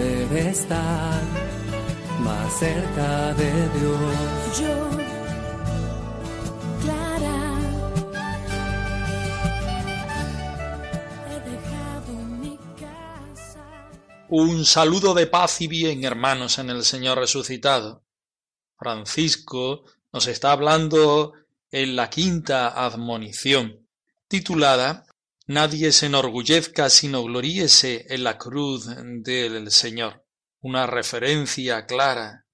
poder estar más cerca de Dios. Yo, Clara, he dejado mi casa. Un saludo de paz y bien, hermanos, en el Señor resucitado. Francisco nos está hablando en la quinta admonición, titulada Nadie se enorgullezca sino gloríese en la cruz del Señor. Una referencia clara,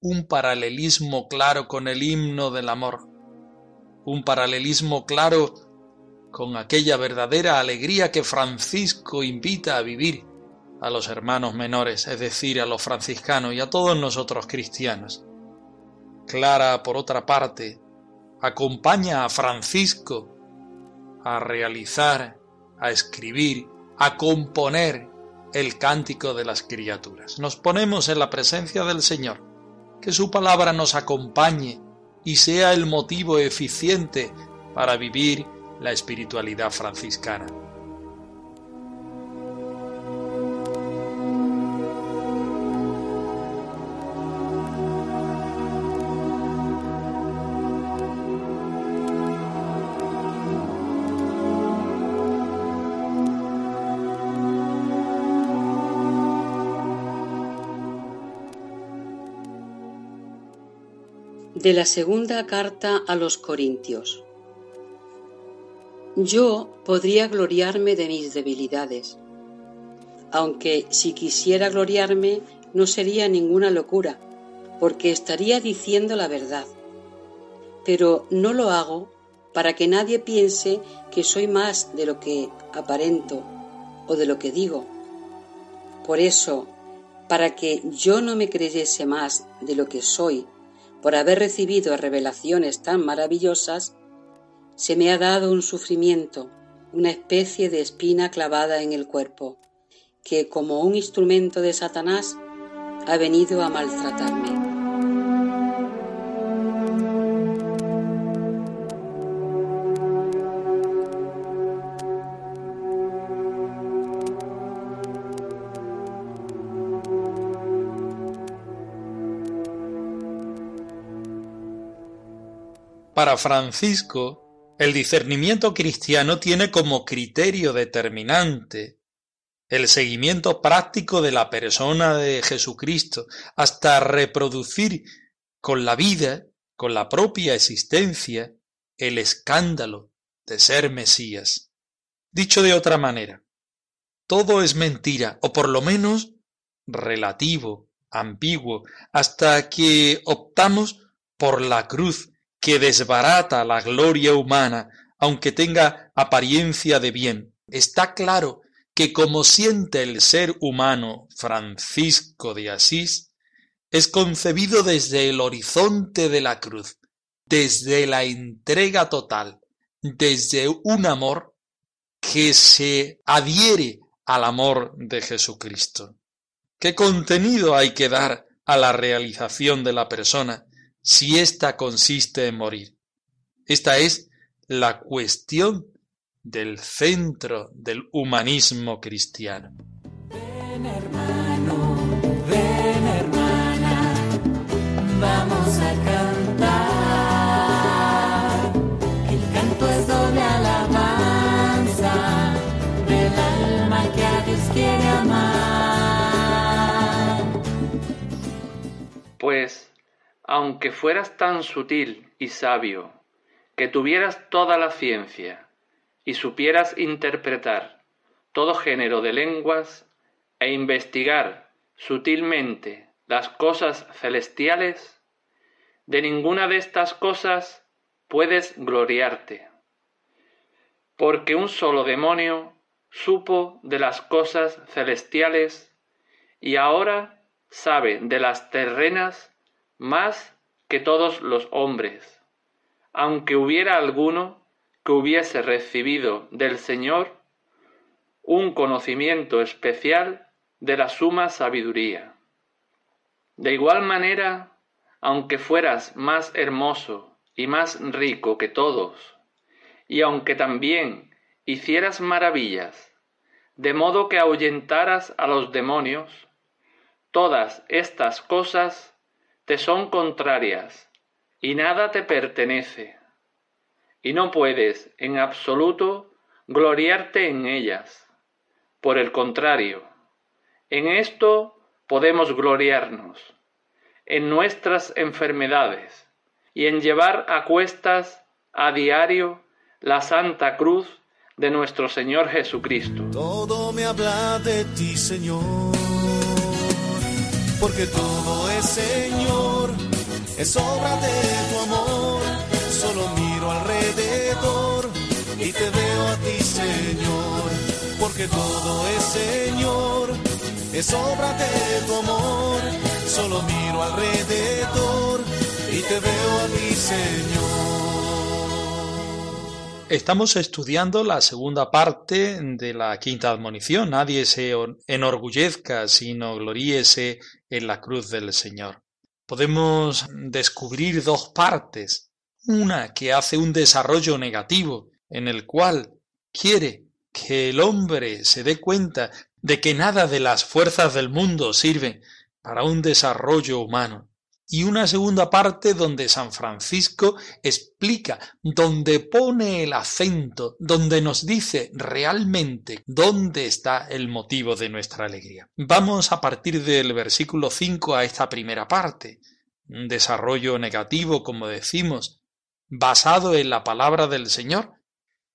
un paralelismo claro con el himno del amor, un paralelismo claro con aquella verdadera alegría que Francisco invita a vivir a los hermanos menores, es decir, a los franciscanos y a todos nosotros cristianos. Clara, por otra parte, acompaña a Francisco a realizar, a escribir, a componer el cántico de las criaturas. Nos ponemos en la presencia del Señor, que su palabra nos acompañe y sea el motivo eficiente para vivir la espiritualidad franciscana. De la segunda carta a los Corintios. Yo podría gloriarme de mis debilidades, aunque si quisiera gloriarme no sería ninguna locura, porque estaría diciendo la verdad. Pero no lo hago para que nadie piense que soy más de lo que aparento o de lo que digo. Por eso, para que yo no me creyese más de lo que soy, por haber recibido revelaciones tan maravillosas, se me ha dado un sufrimiento, una especie de espina clavada en el cuerpo, que como un instrumento de Satanás ha venido a maltratarme. Para Francisco, el discernimiento cristiano tiene como criterio determinante el seguimiento práctico de la persona de Jesucristo hasta reproducir con la vida, con la propia existencia, el escándalo de ser Mesías. Dicho de otra manera, todo es mentira, o por lo menos relativo, ambiguo, hasta que optamos por la cruz que desbarata la gloria humana, aunque tenga apariencia de bien. Está claro que como siente el ser humano Francisco de Asís, es concebido desde el horizonte de la cruz, desde la entrega total, desde un amor que se adhiere al amor de Jesucristo. ¿Qué contenido hay que dar a la realización de la persona si ésta consiste en morir? Esta es la cuestión del centro del humanismo cristiano. Aunque fueras tan sutil y sabio, que tuvieras toda la ciencia y supieras interpretar todo género de lenguas e investigar sutilmente las cosas celestiales, de ninguna de estas cosas puedes gloriarte, porque un solo demonio supo de las cosas celestiales y ahora sabe de las terrenas más que todos los hombres, aunque hubiera alguno que hubiese recibido del Señor un conocimiento especial de la suma sabiduría. De igual manera, aunque fueras más hermoso y más rico que todos, y aunque también hicieras maravillas, de modo que ahuyentaras a los demonios, todas estas cosas te son contrarias y nada te pertenece, y no puedes en absoluto gloriarte en ellas. Por el contrario, en esto podemos gloriarnos, en nuestras enfermedades y en llevar a cuestas a diario la santa cruz de nuestro Señor Jesucristo. Todo me habla de ti, Señor, porque todo es es obra de tu amor. Solo miro alrededor y te veo a ti, Señor, porque todo es Señor, es obra de tu amor. Solo miro alrededor y te veo a ti, Señor. Estamos estudiando la segunda parte de la quinta admonición. Nadie se enorgullezca, sino gloríese en la cruz del Señor. Podemos descubrir dos partes. Una que hace un desarrollo negativo, en el cual quiere que el hombre se dé cuenta de que nada de las fuerzas del mundo sirve para un desarrollo humano. Y una segunda parte donde San Francisco explica, donde pone el acento, donde nos dice realmente dónde está el motivo de nuestra alegría. Vamos a partir del versículo 5 a esta primera parte. Un desarrollo negativo, como decimos, basado en la palabra del Señor.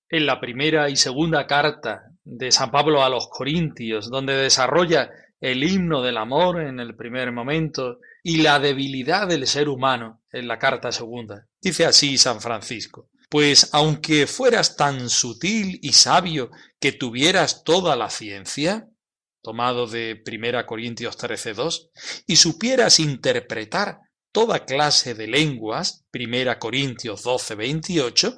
En la primera y segunda carta de San Pablo a los Corintios, donde desarrolla el himno del amor en el primer momento y la debilidad del ser humano en la carta segunda. Dice así San Francisco. Pues aunque fueras tan sutil y sabio que tuvieras toda la ciencia, tomado de 1 Corintios 13.2, y supieras interpretar toda clase de lenguas, 1 Corintios 12.28,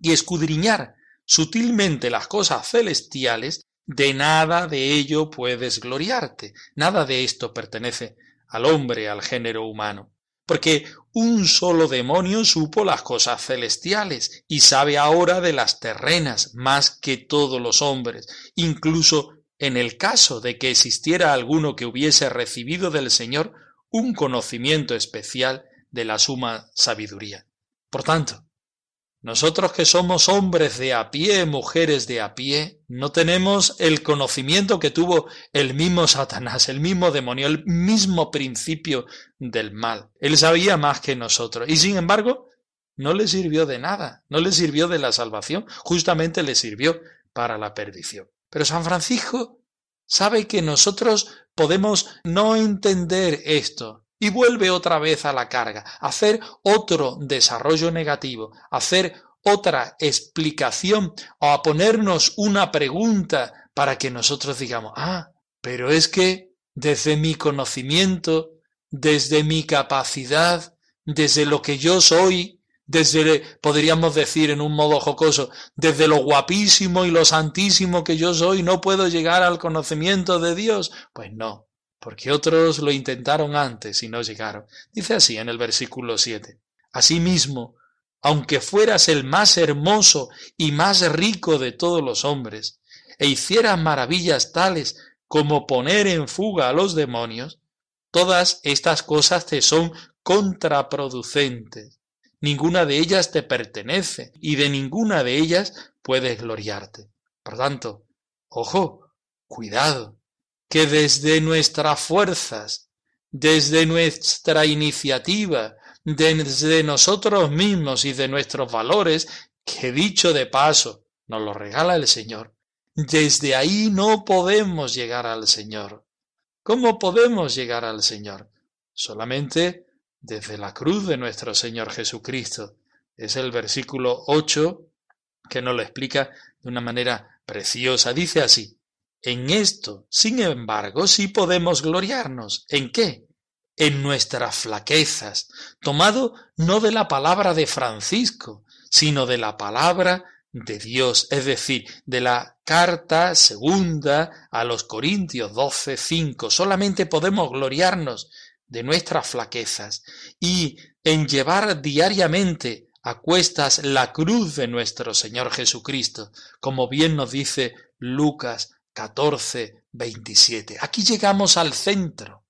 y escudriñar sutilmente las cosas celestiales, de nada de ello puedes gloriarte, nada de esto pertenece al hombre, al género humano. Porque un solo demonio supo las cosas celestiales y sabe ahora de las terrenas más que todos los hombres, incluso en el caso de que existiera alguno que hubiese recibido del Señor un conocimiento especial de la suma sabiduría. Por tanto, nosotros que somos hombres de a pie, mujeres de a pie, no tenemos el conocimiento que tuvo el mismo Satanás, el mismo demonio, el mismo principio del mal. Él sabía más que nosotros y sin embargo no le sirvió de nada, no le sirvió de la salvación, justamente le sirvió para la perdición. Pero San Francisco sabe que nosotros podemos no entender esto, y vuelve otra vez a la carga, hacer otro desarrollo negativo, hacer otra explicación o a ponernos una pregunta para que nosotros digamos, ah, pero es que desde mi conocimiento, desde mi capacidad, desde lo que yo soy, desde, podríamos decir en un modo jocoso, desde lo guapísimo y lo santísimo que yo soy, no puedo llegar al conocimiento de Dios. Pues no, porque otros lo intentaron antes y no llegaron. Dice así en el versículo 7. Asimismo, aunque fueras el más hermoso y más rico de todos los hombres, e hicieras maravillas tales como poner en fuga a los demonios, todas estas cosas te son contraproducentes. Ninguna de ellas te pertenece y de ninguna de ellas puedes gloriarte. Por tanto, ojo, cuidado, que desde nuestras fuerzas, desde nuestra iniciativa, desde nosotros mismos y de nuestros valores, que dicho de paso, nos lo regala el Señor, desde ahí no podemos llegar al Señor. ¿Cómo podemos llegar al Señor? Solamente desde la cruz de nuestro Señor Jesucristo. Es el versículo 8 que nos lo explica de una manera preciosa. Dice así, en esto, sin embargo, sí podemos gloriarnos. ¿En qué? En nuestras flaquezas, tomado no de la palabra de Francisco, sino de la palabra de Dios, es decir, de la carta segunda a los Corintios 12, 5. Solamente podemos gloriarnos de nuestras flaquezas y en llevar diariamente a cuestas la cruz de nuestro Señor Jesucristo, como bien nos dice Lucas 14, 27. Aquí llegamos al centro.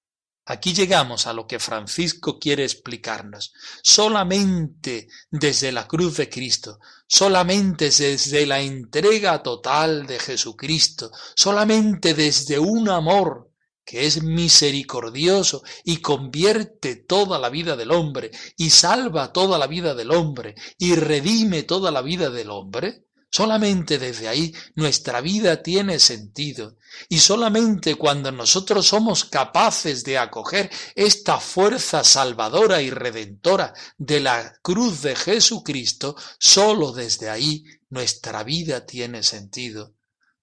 Aquí llegamos a lo que Francisco quiere explicarnos. Solamente desde la cruz de Cristo, solamente desde la entrega total de Jesucristo, solamente desde un amor que es misericordioso y convierte toda la vida del hombre y salva toda la vida del hombre y redime toda la vida del hombre, Solamente desde ahí nuestra vida tiene sentido. Y solamente cuando nosotros somos capaces de acoger esta fuerza salvadora y redentora de la cruz de Jesucristo, solo desde ahí nuestra vida tiene sentido.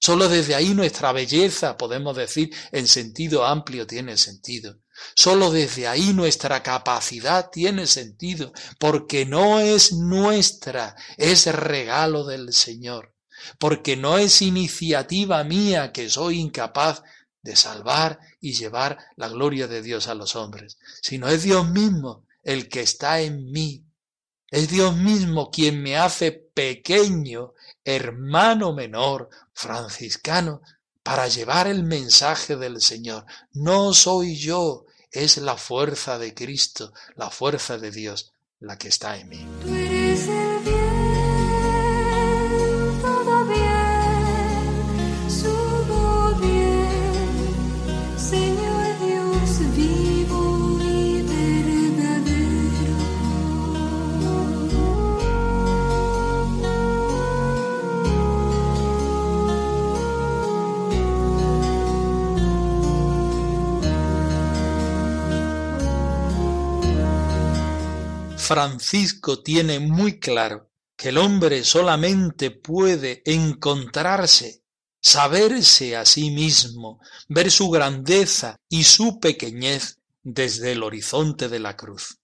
Solo desde ahí nuestra belleza, podemos decir, en sentido amplio tiene sentido. Solo desde ahí nuestra capacidad tiene sentido, porque no es nuestra, es regalo del Señor, porque no es iniciativa mía que soy incapaz de salvar y llevar la gloria de Dios a los hombres, sino es Dios mismo el que está en mí. Es Dios mismo quien me hace pequeño, hermano menor, franciscano, para llevar el mensaje del Señor. No soy yo, es la fuerza de Cristo, la fuerza de Dios, la que está en mí. Tú eres el bien, todo bien, bien, Señor Francisco tiene muy claro que el hombre solamente puede encontrarse, saberse a sí mismo, ver su grandeza y su pequeñez desde el horizonte de la cruz.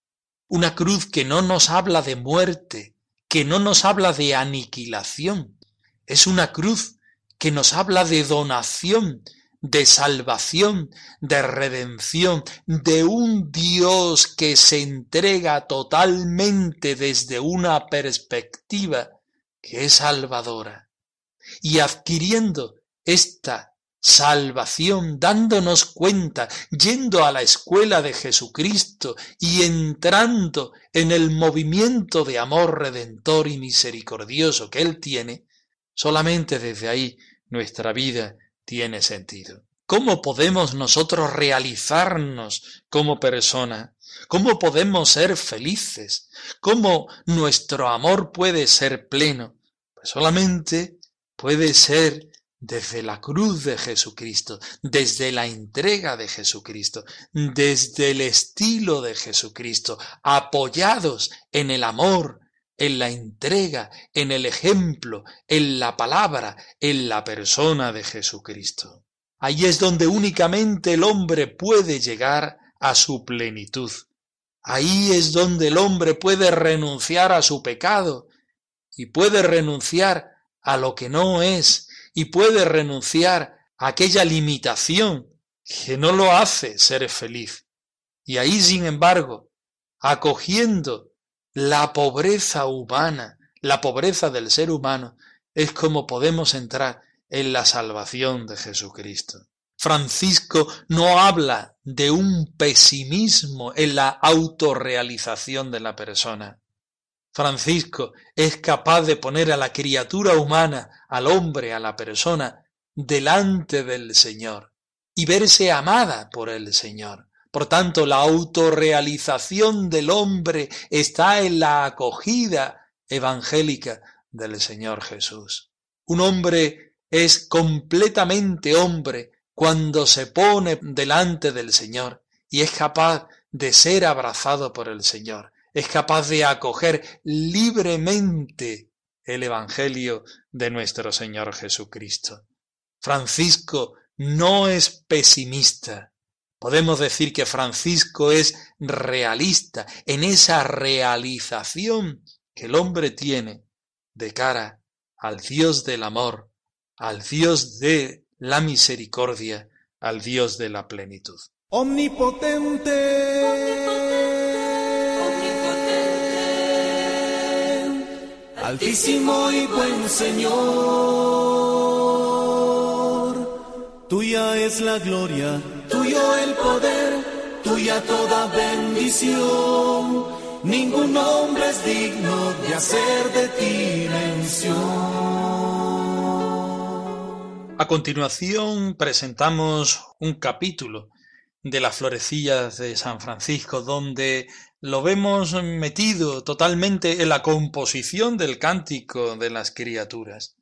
Una cruz que no nos habla de muerte, que no nos habla de aniquilación, es una cruz que nos habla de donación, de salvación, de redención, de un Dios que se entrega totalmente desde una perspectiva que es salvadora. Y adquiriendo esta salvación, dándonos cuenta, yendo a la escuela de Jesucristo y entrando en el movimiento de amor redentor y misericordioso que Él tiene, solamente desde ahí nuestra vida tiene sentido. ¿Cómo podemos nosotros realizarnos como persona? ¿Cómo podemos ser felices? ¿Cómo nuestro amor puede ser pleno? Pues solamente puede ser desde la cruz de Jesucristo, desde la entrega de Jesucristo, desde el estilo de Jesucristo, apoyados en el amor, en la entrega, en el ejemplo, en la palabra, en la persona de Jesucristo. Ahí es donde únicamente el hombre puede llegar a su plenitud. Ahí es donde el hombre puede renunciar a su pecado y puede renunciar a lo que no es y puede renunciar a aquella limitación que no lo hace ser feliz. Y ahí, sin embargo, acogiendo la pobreza humana, la pobreza del ser humano, es como podemos entrar en la salvación de Jesucristo. Francisco no habla de un pesimismo en la autorrealización de la persona. Francisco es capaz de poner a la criatura humana, al hombre, a la persona, delante del Señor y verse amada por el Señor. Por tanto, la autorrealización del hombre está en la acogida evangélica del Señor Jesús. Un hombre es completamente hombre cuando se pone delante del Señor y es capaz de ser abrazado por el Señor, es capaz de acoger libremente el Evangelio de nuestro Señor Jesucristo. Francisco no es pesimista. Podemos decir que Francisco es realista en esa realización que el hombre tiene de cara al Dios del amor, al Dios de la misericordia, al Dios de la plenitud. Omnipotente, Altísimo y buen Señor, tuya es la gloria, el poder, tuya toda bendición. Ningún hombre es digno de hacer de ti mención. A continuación presentamos un capítulo de las florecillas de San Francisco donde lo vemos metido totalmente en la composición del cántico de las criaturas.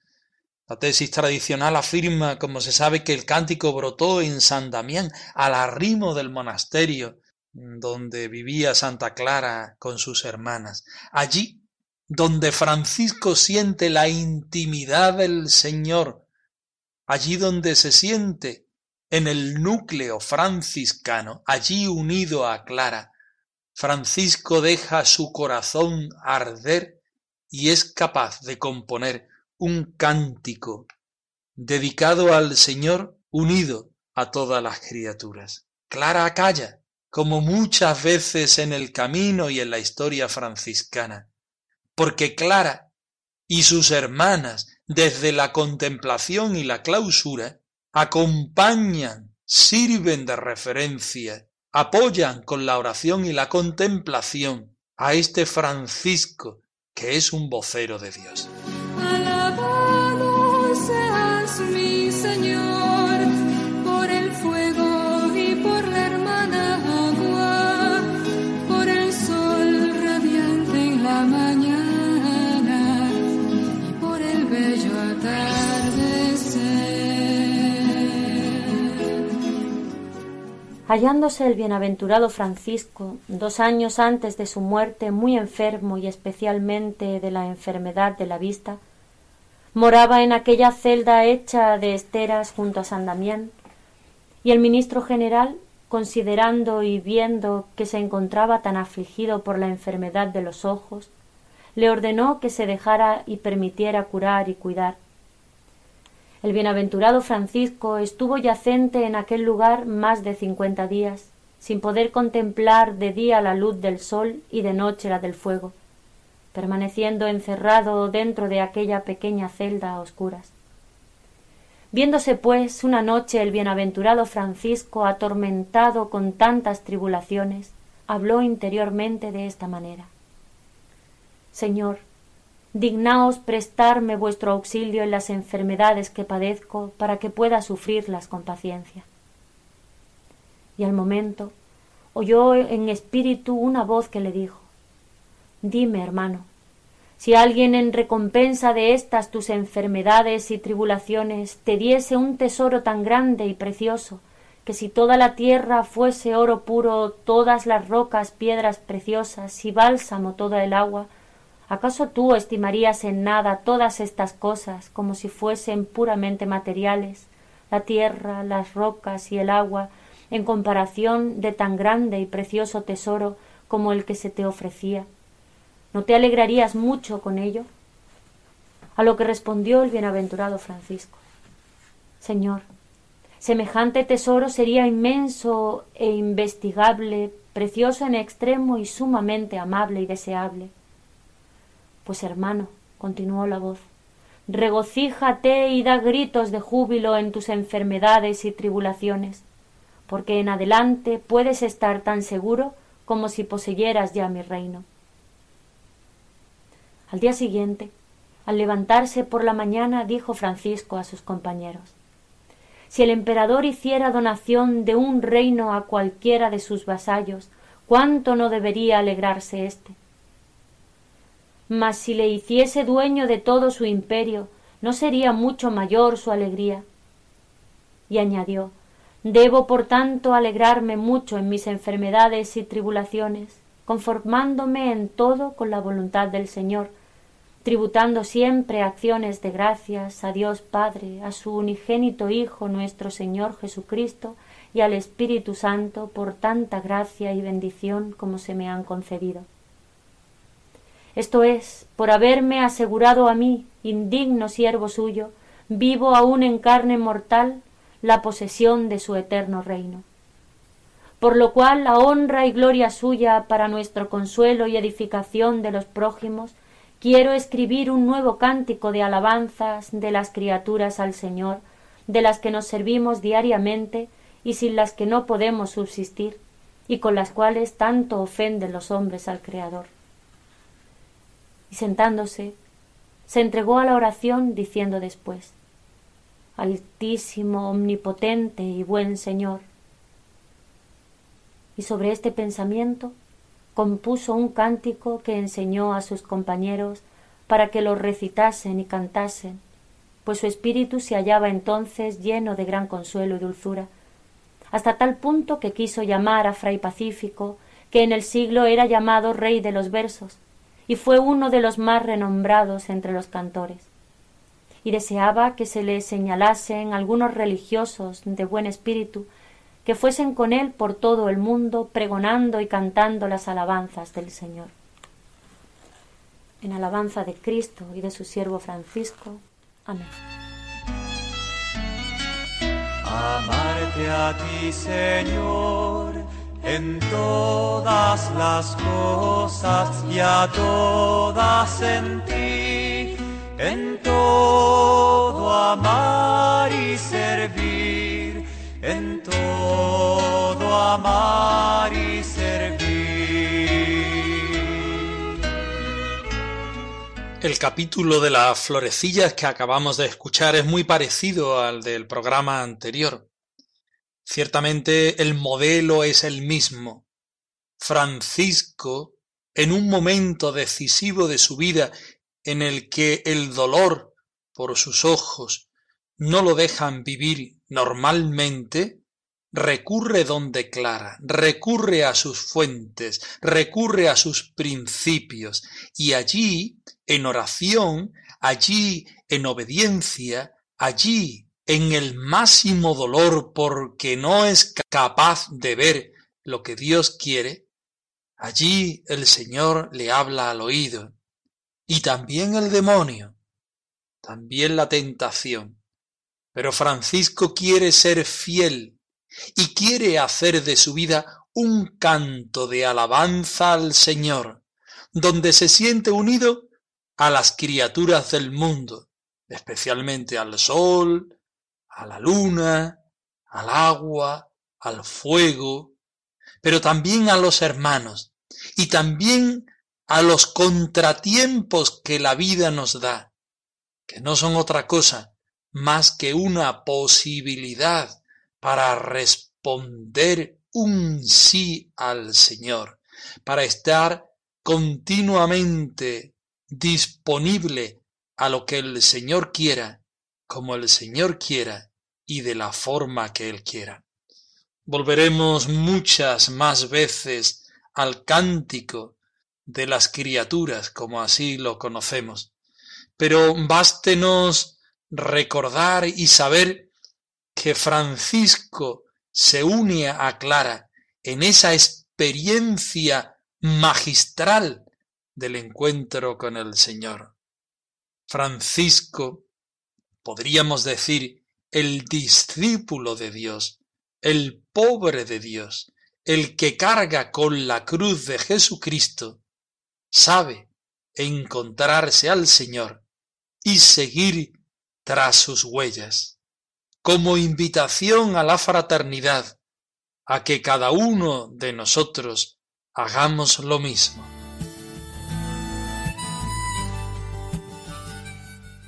La tesis tradicional afirma, como se sabe, que el cántico brotó en San Damián, al arrimo del monasterio donde vivía Santa Clara con sus hermanas. Allí donde Francisco siente la intimidad del Señor, allí donde se siente en el núcleo franciscano, allí unido a Clara, Francisco deja su corazón arder y es capaz de componer un cántico dedicado al Señor unido a todas las criaturas. Clara calla, como muchas veces en el camino y en la historia franciscana, porque Clara y sus hermanas desde la contemplación y la clausura, acompañan, sirven de referencia, apoyan con la oración y la contemplación a este Francisco que es un vocero de Dios. Alabado seas mi Señor por el fuego y por la hermana agua, por el sol radiante en la mañana y por el bello atardecer. Hallándose el bienaventurado Francisco, dos años antes de su muerte, muy enfermo y especialmente de la enfermedad de la vista, moraba en aquella celda hecha de esteras junto a San Damián, y el ministro general, considerando y viendo que se encontraba tan afligido por la enfermedad de los ojos, le ordenó que se dejara y permitiera curar y cuidar. El bienaventurado Francisco estuvo yacente en aquel lugar más de cincuenta días, sin poder contemplar de día la luz del sol y de noche la del fuego, permaneciendo encerrado dentro de aquella pequeña celda a oscuras. Viéndose, pues, una noche el bienaventurado Francisco atormentado con tantas tribulaciones, habló interiormente de esta manera Señor, dignaos prestarme vuestro auxilio en las enfermedades que padezco para que pueda sufrirlas con paciencia. Y al momento oyó en espíritu una voz que le dijo Dime, hermano, si alguien en recompensa de estas tus enfermedades y tribulaciones te diese un tesoro tan grande y precioso, que si toda la tierra fuese oro puro, todas las rocas piedras preciosas y bálsamo toda el agua, ¿acaso tú estimarías en nada todas estas cosas como si fuesen puramente materiales, la tierra, las rocas y el agua, en comparación de tan grande y precioso tesoro como el que se te ofrecía? ¿No te alegrarías mucho con ello? A lo que respondió el bienaventurado Francisco. Señor, semejante tesoro sería inmenso e investigable, precioso en extremo y sumamente amable y deseable. Pues hermano, continuó la voz, regocíjate y da gritos de júbilo en tus enfermedades y tribulaciones, porque en adelante puedes estar tan seguro como si poseyeras ya mi reino. Al día siguiente, al levantarse por la mañana, dijo Francisco a sus compañeros Si el emperador hiciera donación de un reino a cualquiera de sus vasallos, cuánto no debería alegrarse éste. Mas si le hiciese dueño de todo su imperio, no sería mucho mayor su alegría. Y añadió Debo, por tanto, alegrarme mucho en mis enfermedades y tribulaciones, conformándome en todo con la voluntad del Señor, tributando siempre acciones de gracias a Dios Padre, a su unigénito Hijo nuestro Señor Jesucristo y al Espíritu Santo por tanta gracia y bendición como se me han concedido. Esto es, por haberme asegurado a mí, indigno siervo suyo, vivo aún en carne mortal, la posesión de su eterno reino. Por lo cual la honra y gloria suya para nuestro consuelo y edificación de los prójimos Quiero escribir un nuevo cántico de alabanzas de las criaturas al Señor, de las que nos servimos diariamente y sin las que no podemos subsistir, y con las cuales tanto ofenden los hombres al Creador. Y sentándose, se entregó a la oración diciendo después Altísimo, omnipotente y buen Señor. Y sobre este pensamiento compuso un cántico que enseñó a sus compañeros para que lo recitasen y cantasen, pues su espíritu se hallaba entonces lleno de gran consuelo y dulzura, hasta tal punto que quiso llamar a Fray Pacífico, que en el siglo era llamado rey de los versos, y fue uno de los más renombrados entre los cantores. Y deseaba que se le señalasen algunos religiosos de buen espíritu que fuesen con él por todo el mundo pregonando y cantando las alabanzas del Señor. En alabanza de Cristo y de su siervo Francisco. Amén. Amarte a ti, Señor, en todas las cosas y a todas en ti, en todo amar y servir, El capítulo de las florecillas que acabamos de escuchar es muy parecido al del programa anterior. Ciertamente el modelo es el mismo. Francisco, en un momento decisivo de su vida en el que el dolor por sus ojos no lo dejan vivir normalmente, recurre donde Clara, recurre a sus fuentes, recurre a sus principios, y allí, en oración, allí, en obediencia, allí, en el máximo dolor porque no es capaz de ver lo que Dios quiere, allí el Señor le habla al oído, y también el demonio, también la tentación. Pero Francisco quiere ser fiel y quiere hacer de su vida un canto de alabanza al Señor, donde se siente unido a las criaturas del mundo, especialmente al sol, a la luna, al agua, al fuego, pero también a los hermanos y también a los contratiempos que la vida nos da, que no son otra cosa más que una posibilidad para responder un sí al Señor, para estar continuamente disponible a lo que el Señor quiera, como el Señor quiera y de la forma que Él quiera. Volveremos muchas más veces al cántico de las criaturas, como así lo conocemos. Pero bástenos recordar y saber que Francisco se une a Clara en esa experiencia magistral del encuentro con el Señor. Francisco, podríamos decir, el discípulo de Dios, el pobre de Dios, el que carga con la cruz de Jesucristo, sabe encontrarse al Señor y seguir tras sus huellas como invitación a la fraternidad, a que cada uno de nosotros hagamos lo mismo.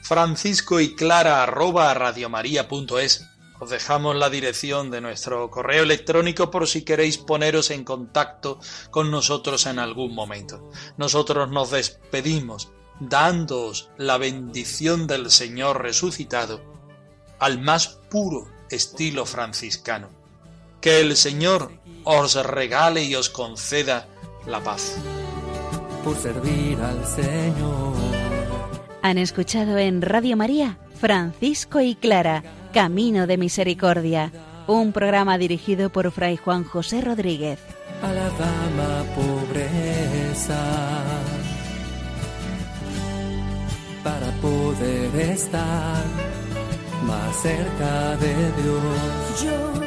Francisco y Clara arroba radiomaria.es os dejamos la dirección de nuestro correo electrónico por si queréis poneros en contacto con nosotros en algún momento. Nosotros nos despedimos dándoos la bendición del Señor resucitado al más puro estilo franciscano. Que el Señor os regale y os conceda la paz. Por servir al Señor Han escuchado en Radio María Francisco y Clara, Camino de Misericordia, un programa dirigido por Fray Juan José Rodríguez. A la dama pobreza, para poder estar más cerca de Dios. Yo,